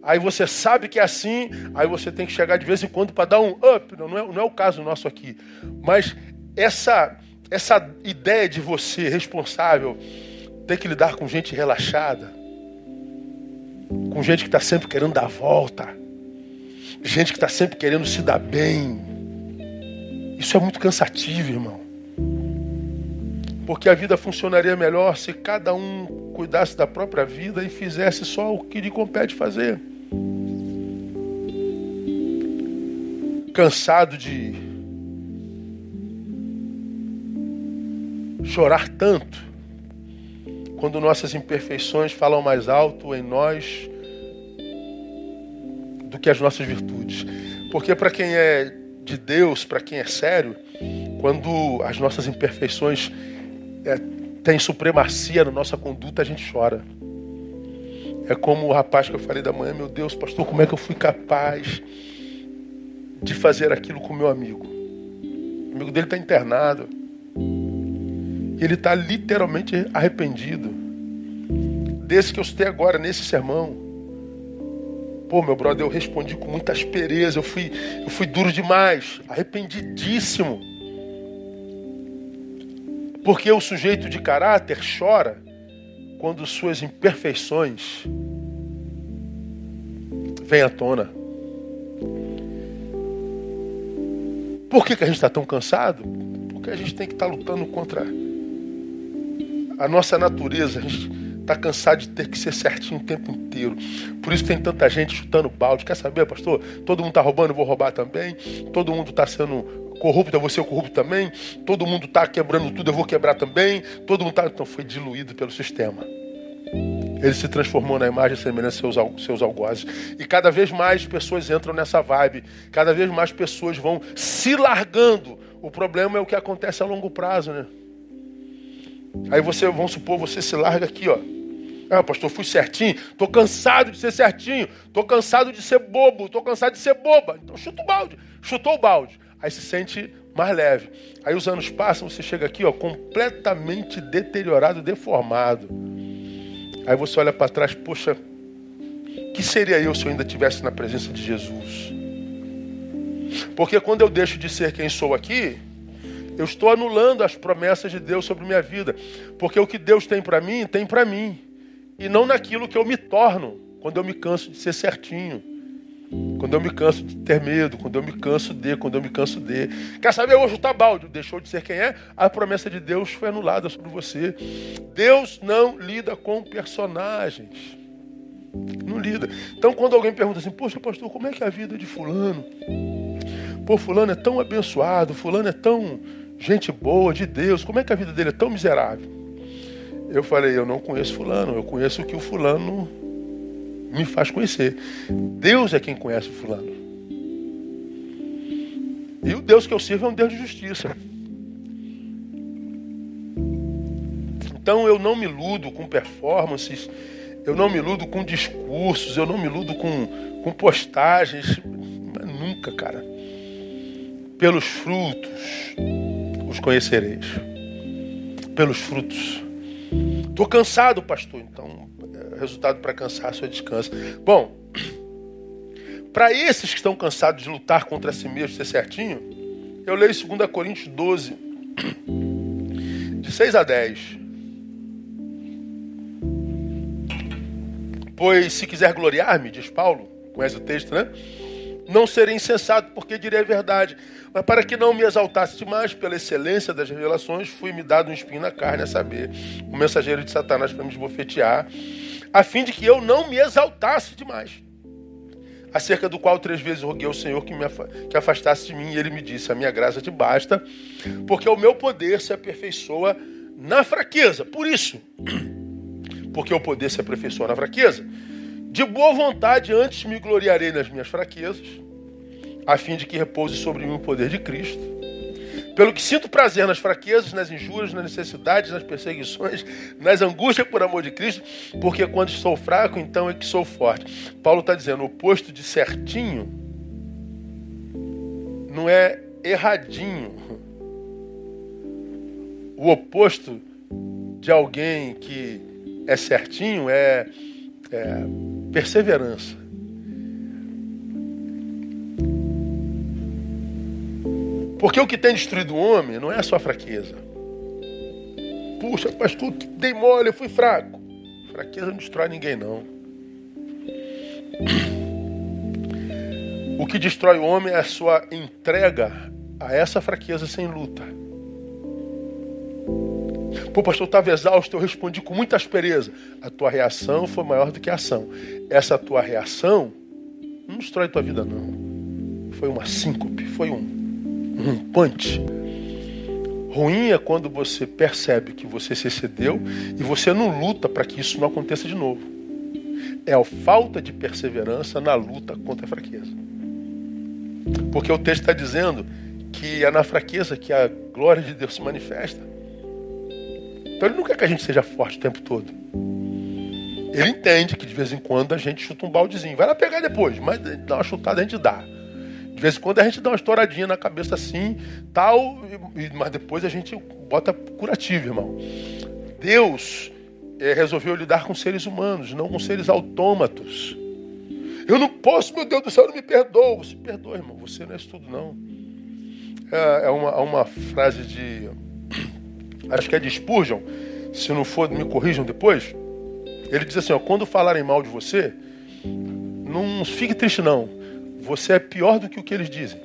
Aí você sabe que é assim, aí você tem que chegar de vez em quando para dar um up. Não, não, é, não é o caso nosso aqui. Mas essa, essa ideia de você responsável ter que lidar com gente relaxada, com gente que está sempre querendo dar volta, gente que está sempre querendo se dar bem. Isso é muito cansativo, irmão. Porque a vida funcionaria melhor se cada um cuidasse da própria vida e fizesse só o que lhe compete fazer. Cansado de chorar tanto quando nossas imperfeições falam mais alto em nós do que as nossas virtudes. Porque para quem é de Deus, para quem é sério, quando as nossas imperfeições é, têm supremacia na nossa conduta, a gente chora. É como o rapaz que eu falei da manhã, meu Deus, pastor, como é que eu fui capaz? de fazer aquilo com meu amigo. O amigo dele está internado. E ele está literalmente arrependido. Desse que eu citei agora, nesse sermão. Pô, meu brother, eu respondi com muita aspereza, eu fui, eu fui duro demais, arrependidíssimo. Porque o sujeito de caráter chora quando suas imperfeições vêm à tona. Por que, que a gente está tão cansado? Porque a gente tem que estar tá lutando contra a nossa natureza. A gente está cansado de ter que ser certinho o tempo inteiro. Por isso tem tanta gente chutando balde. Quer saber, pastor? Todo mundo está roubando, vou roubar também. Todo mundo está sendo corrupto, eu vou ser corrupto também. Todo mundo está quebrando tudo, eu vou quebrar também. Todo mundo está. Então foi diluído pelo sistema. Ele se transformou na imagem e semelhança seus, seus algozes. E cada vez mais pessoas entram nessa vibe. Cada vez mais pessoas vão se largando. O problema é o que acontece a longo prazo, né? Aí você, vamos supor, você se larga aqui, ó. Ah, pastor, fui certinho. Tô cansado de ser certinho. Tô cansado de ser bobo. Tô cansado de ser boba. Então chuta o balde. Chutou o balde. Aí se sente mais leve. Aí os anos passam, você chega aqui, ó, completamente deteriorado, deformado. Aí você olha para trás, poxa, que seria eu se eu ainda estivesse na presença de Jesus? Porque quando eu deixo de ser quem sou aqui, eu estou anulando as promessas de Deus sobre minha vida. Porque o que Deus tem para mim, tem para mim. E não naquilo que eu me torno quando eu me canso de ser certinho. Quando eu me canso de ter medo, quando eu me canso de, quando eu me canso de. Quer saber hoje o Tabaldi deixou de ser quem é? A promessa de Deus foi anulada sobre você. Deus não lida com personagens. Não lida. Então quando alguém pergunta assim, poxa pastor, como é que é a vida de fulano? Pô, fulano é tão abençoado, fulano é tão gente boa, de Deus, como é que a vida dele é tão miserável? Eu falei, eu não conheço fulano, eu conheço o que o fulano me faz conhecer. Deus é quem conhece o fulano. E o Deus que eu sirvo é um Deus de justiça. Então eu não me iludo com performances, eu não me iludo com discursos, eu não me iludo com, com postagens. Nunca, cara. Pelos frutos os conhecereis. Pelos frutos. Estou cansado, pastor. Então, resultado para cansaço é descanso. Bom, para esses que estão cansados de lutar contra si mesmo, ser certinho, eu leio 2 Coríntios 12, de 6 a 10. Pois se quiser gloriar-me, diz Paulo, conhece o texto, né? Não serei insensato, porque direi a verdade. Mas para que não me exaltasse demais pela excelência das revelações, fui-me dado um espinho na carne, a saber, o mensageiro de Satanás para me esbofetear, a fim de que eu não me exaltasse demais. Acerca do qual três vezes roguei ao Senhor que me que afastasse de mim, e ele me disse: A minha graça te basta, porque o meu poder se aperfeiçoa na fraqueza. Por isso, porque o poder se aperfeiçoa na fraqueza, de boa vontade antes me gloriarei nas minhas fraquezas, a fim de que repouse sobre mim o poder de Cristo. Pelo que sinto prazer nas fraquezas, nas injúrias, nas necessidades, nas perseguições, nas angústias por amor de Cristo, porque quando estou fraco, então é que sou forte. Paulo está dizendo: o oposto de certinho não é erradinho. O oposto de alguém que é certinho é, é perseverança. Porque o que tem destruído o homem não é a sua fraqueza. Puxa, pastor, dei mole, eu fui fraco. Fraqueza não destrói ninguém, não. O que destrói o homem é a sua entrega a essa fraqueza sem luta. Pô, pastor, eu estava exausto, eu respondi com muita aspereza. A tua reação foi maior do que a ação. Essa tua reação não destrói tua vida, não. Foi uma síncope, foi um um punch. Ruim é quando você percebe que você se excedeu e você não luta para que isso não aconteça de novo. É a falta de perseverança na luta contra a fraqueza. Porque o texto está dizendo que é na fraqueza que a glória de Deus se manifesta. Então ele não quer que a gente seja forte o tempo todo. Ele entende que de vez em quando a gente chuta um baldezinho. Vai lá pegar depois, mas dá uma chutada a gente dá. De vez em quando a gente dá uma estouradinha na cabeça assim, tal, mas depois a gente bota curativo, irmão. Deus é, resolveu lidar com seres humanos, não com seres autômatos. Eu não posso, meu Deus do céu, não me perdoa. Você perdoa, irmão. Você não é isso tudo, não. É, é uma, uma frase de. Acho que é de Spurgeon. Se não for, me corrijam depois. Ele diz assim: ó, quando falarem mal de você, não fique triste, não. Você é pior do que o que eles dizem.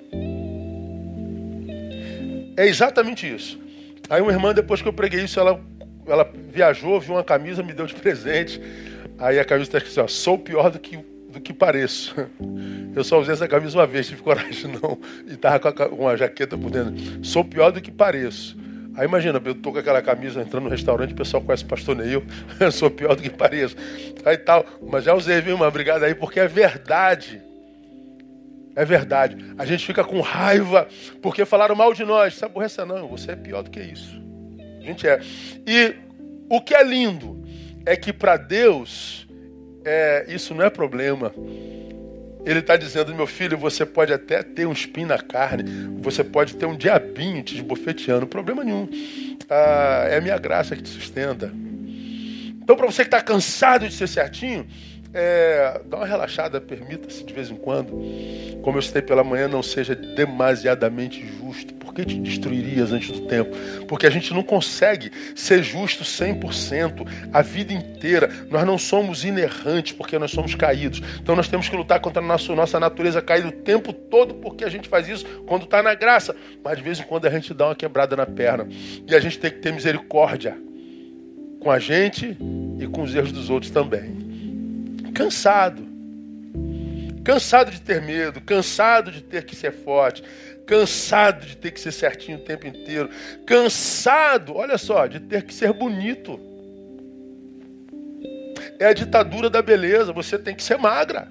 É exatamente isso. Aí uma irmã, depois que eu preguei isso, ela, ela viajou, viu uma camisa, me deu de presente. Aí a camisa está escrito assim, ó, sou pior do que, do que pareço. Eu só usei essa camisa uma vez, tive coragem não. E tava com uma jaqueta por dentro. Sou pior do que pareço. Aí imagina, eu tô com aquela camisa entrando no restaurante, o pessoal conhece o pastor Neil, eu sou pior do que pareço. Aí tal, mas já usei, viu, uma obrigado aí, porque é verdade. É verdade. A gente fica com raiva porque falaram mal de nós. Se aborreça não, você é pior do que isso. A gente é. E o que é lindo é que para Deus é, isso não é problema. Ele está dizendo, meu filho, você pode até ter um espinho na carne, você pode ter um diabinho te esbofeteando, problema nenhum. Ah, é a minha graça que te sustenta. Então, para você que está cansado de ser certinho, é, dá uma relaxada, permita-se de vez em quando. Como eu citei pela manhã, não seja demasiadamente justo. Que te destruirias antes do tempo? Porque a gente não consegue ser justo 100% a vida inteira. Nós não somos inerrantes porque nós somos caídos. Então nós temos que lutar contra a nossa, nossa natureza caída o tempo todo porque a gente faz isso quando está na graça. Mas de vez em quando a gente dá uma quebrada na perna. E a gente tem que ter misericórdia com a gente e com os erros dos outros também cansado. Cansado de ter medo, cansado de ter que ser forte, cansado de ter que ser certinho o tempo inteiro, cansado, olha só, de ter que ser bonito. É a ditadura da beleza, você tem que ser magra.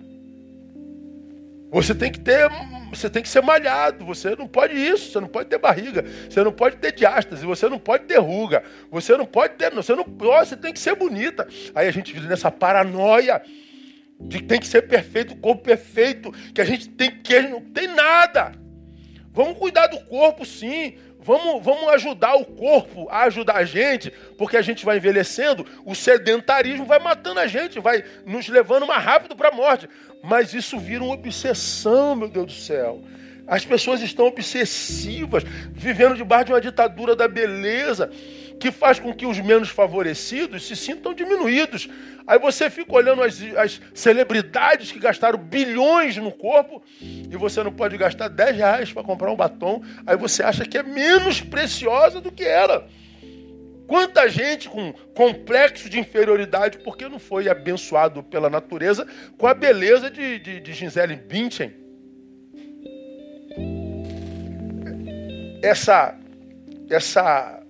Você tem que ter, você tem que ser malhado, você não pode isso, você não pode ter barriga, você não pode ter diástase, você não pode ter ruga, você não pode ter, você não, você tem que ser bonita. Aí a gente vive nessa paranoia de que tem que ser perfeito, o corpo perfeito, que a gente tem que não tem nada. Vamos cuidar do corpo, sim. Vamos, vamos ajudar o corpo a ajudar a gente, porque a gente vai envelhecendo, o sedentarismo vai matando a gente, vai nos levando mais rápido para a morte. Mas isso vira uma obsessão, meu Deus do céu. As pessoas estão obsessivas, vivendo debaixo de uma ditadura da beleza, que faz com que os menos favorecidos se sintam diminuídos. Aí você fica olhando as, as celebridades que gastaram bilhões no corpo e você não pode gastar 10 reais para comprar um batom. Aí você acha que é menos preciosa do que ela. Quanta gente com complexo de inferioridade porque não foi abençoado pela natureza com a beleza de, de, de Gisele Bündchen. Essa, essa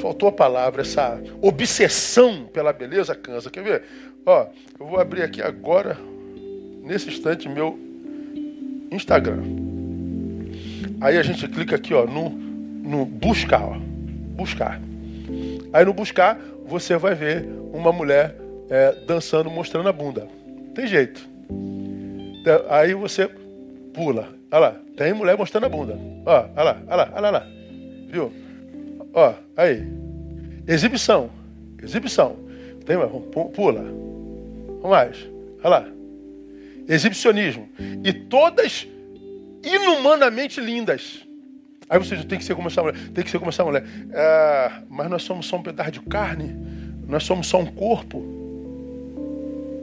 faltou a palavra, essa obsessão pela beleza cansa. Quer ver? Ó, eu vou abrir aqui agora, nesse instante, meu Instagram. Aí a gente clica aqui, ó, no, no buscar, ó, buscar. Aí no buscar, você vai ver uma mulher é, dançando, mostrando a bunda. Tem jeito. Aí você pula. Olha lá, tem mulher mostrando a bunda. Ó, olha lá, olha lá, olha lá. Viu? Ó, aí. Exibição. Exibição. Tem mais? Pula. Vamos mais. Olha lá. Exibicionismo. E todas inumanamente lindas. Aí você diz, tem que ser como essa mulher. Tem que ser como essa mulher. É, mas nós somos só um pedaço de carne. Nós somos só um corpo.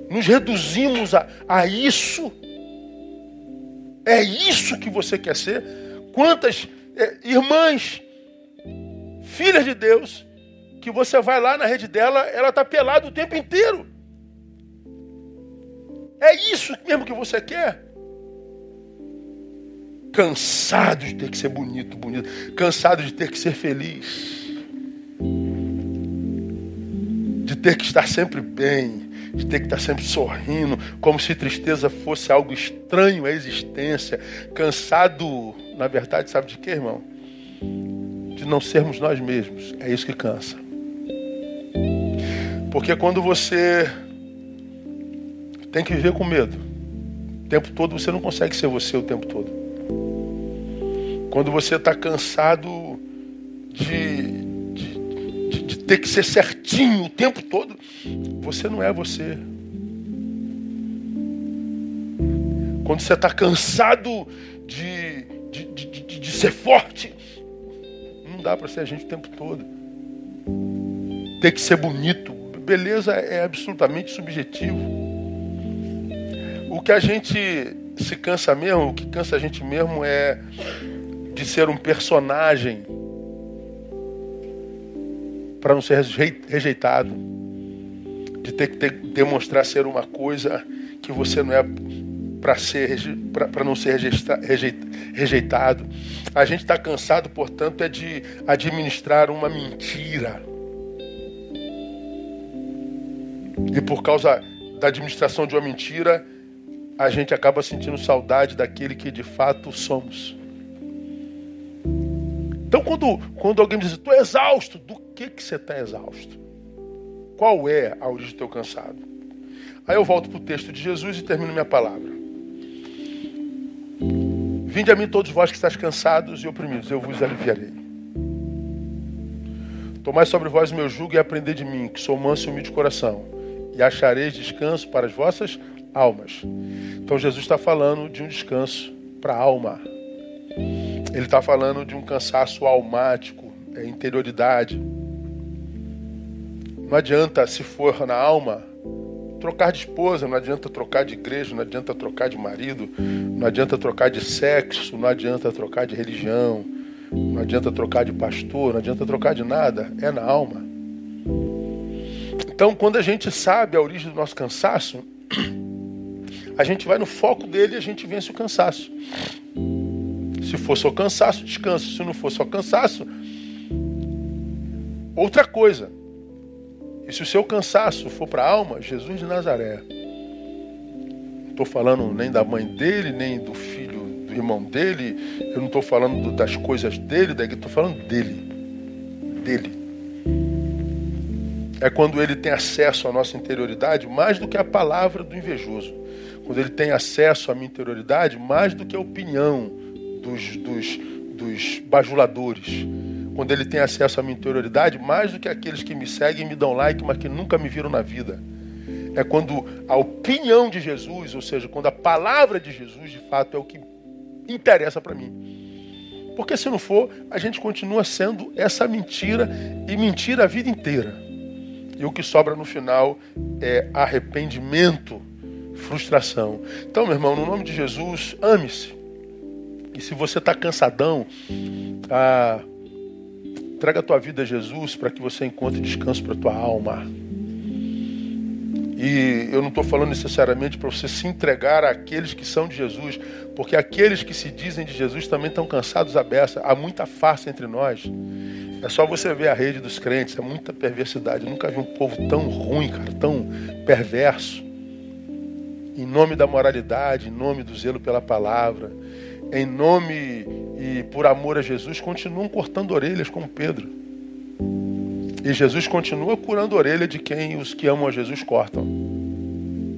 Nos reduzimos a, a isso. É isso que você quer ser? Quantas é, irmãs filhas de Deus, que você vai lá na rede dela, ela está pelada o tempo inteiro. É isso mesmo que você quer? Cansado de ter que ser bonito, bonito. Cansado de ter que ser feliz. De ter que estar sempre bem. De ter que estar sempre sorrindo. Como se tristeza fosse algo estranho à existência. Cansado, na verdade, sabe de quê, irmão? não sermos nós mesmos. É isso que cansa. Porque quando você tem que viver com medo, o tempo todo você não consegue ser você o tempo todo. Quando você está cansado de, de, de, de ter que ser certinho o tempo todo, você não é você. Quando você está cansado de, de, de, de, ser forte, Dá para ser a gente o tempo todo. Tem que ser bonito. Beleza é absolutamente subjetivo. O que a gente se cansa mesmo, o que cansa a gente mesmo é de ser um personagem para não ser rejeitado, de ter que ter, demonstrar ser uma coisa que você não é para ser para não ser rejeitado. A gente está cansado, portanto, é de administrar uma mentira. E por causa da administração de uma mentira, a gente acaba sentindo saudade daquele que de fato somos. Então, quando, quando alguém diz, estou exausto, do que, que você está exausto? Qual é a origem do teu cansado? Aí eu volto para o texto de Jesus e termino minha palavra. Vinde a mim todos vós que estáis cansados e oprimidos, eu vos aliviarei. Tomai sobre vós o meu jugo e aprendei de mim, que sou manso e humilde de coração, e achareis descanso para as vossas almas. Então Jesus está falando de um descanso para a alma. Ele está falando de um cansaço almático, é interioridade. Não adianta, se for na alma, trocar de esposa, não adianta trocar de igreja, não adianta trocar de marido, não adianta trocar de sexo, não adianta trocar de religião, não adianta trocar de pastor, não adianta trocar de nada, é na alma. Então, quando a gente sabe a origem do nosso cansaço, a gente vai no foco dele e a gente vence o cansaço. Se for só cansaço, descanso. Se não for só cansaço, outra coisa. E se o seu cansaço for para a alma, Jesus de Nazaré. Não estou falando nem da mãe dele, nem do filho, do irmão dele. Eu não estou falando das coisas dele, estou falando dele. Dele. É quando ele tem acesso à nossa interioridade mais do que a palavra do invejoso. Quando ele tem acesso à minha interioridade mais do que a opinião dos, dos, dos bajuladores quando ele tem acesso à minha interioridade, mais do que aqueles que me seguem e me dão like, mas que nunca me viram na vida. É quando a opinião de Jesus, ou seja, quando a palavra de Jesus de fato é o que interessa para mim. Porque se não for, a gente continua sendo essa mentira e mentira a vida inteira. E o que sobra no final é arrependimento, frustração. Então, meu irmão, no nome de Jesus, ame-se. E se você está cansadão, ah, Traga a tua vida a Jesus para que você encontre descanso para a tua alma. E eu não estou falando necessariamente para você se entregar àqueles que são de Jesus, porque aqueles que se dizem de Jesus também estão cansados à beça. Há muita farsa entre nós. É só você ver a rede dos crentes, é muita perversidade. Eu nunca vi um povo tão ruim, cara, tão perverso. Em nome da moralidade, em nome do zelo pela palavra, em nome e por amor a Jesus, continuam cortando orelhas como Pedro. E Jesus continua curando a orelha de quem os que amam a Jesus cortam.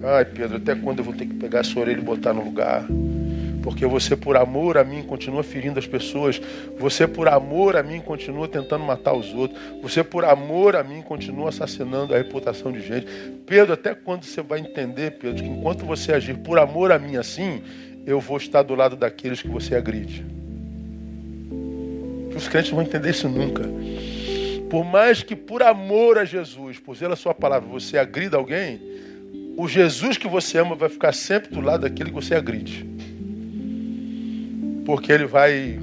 Ai, Pedro, até quando eu vou ter que pegar essa orelha e botar no lugar? Porque você, por amor a mim, continua ferindo as pessoas. Você, por amor a mim, continua tentando matar os outros. Você, por amor a mim, continua assassinando a reputação de gente. Pedro, até quando você vai entender, Pedro, que enquanto você agir por amor a mim assim, eu vou estar do lado daqueles que você agride. Os crentes não vão entender isso nunca. Por mais que por amor a Jesus, por zelo a sua palavra, você agrida alguém, o Jesus que você ama vai ficar sempre do lado daquele que você agride. Porque ele vai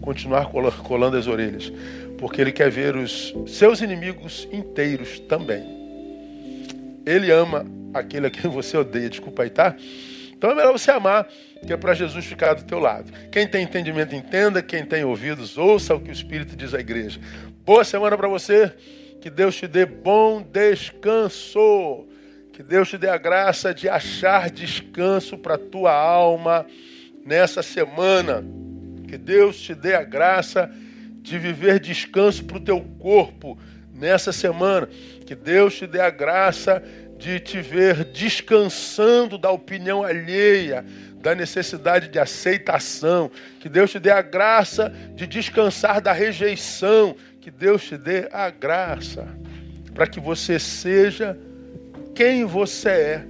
continuar colando as orelhas. Porque ele quer ver os seus inimigos inteiros também. Ele ama aquele a quem você odeia. Desculpa aí, tá? Então é melhor você amar, que é para Jesus ficar do teu lado. Quem tem entendimento, entenda. Quem tem ouvidos, ouça o que o Espírito diz à igreja. Boa semana para você. Que Deus te dê bom descanso. Que Deus te dê a graça de achar descanso para a tua alma nessa semana. Que Deus te dê a graça de viver descanso para o teu corpo nessa semana. Que Deus te dê a graça de te ver descansando da opinião alheia, da necessidade de aceitação. Que Deus te dê a graça de descansar da rejeição. Que Deus te dê a graça para que você seja quem você é,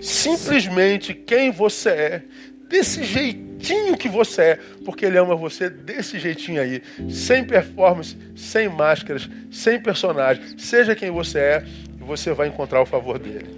simplesmente quem você é, desse jeitinho que você é, porque Ele ama você desse jeitinho aí, sem performance, sem máscaras, sem personagem. Seja quem você é, você vai encontrar o favor dele.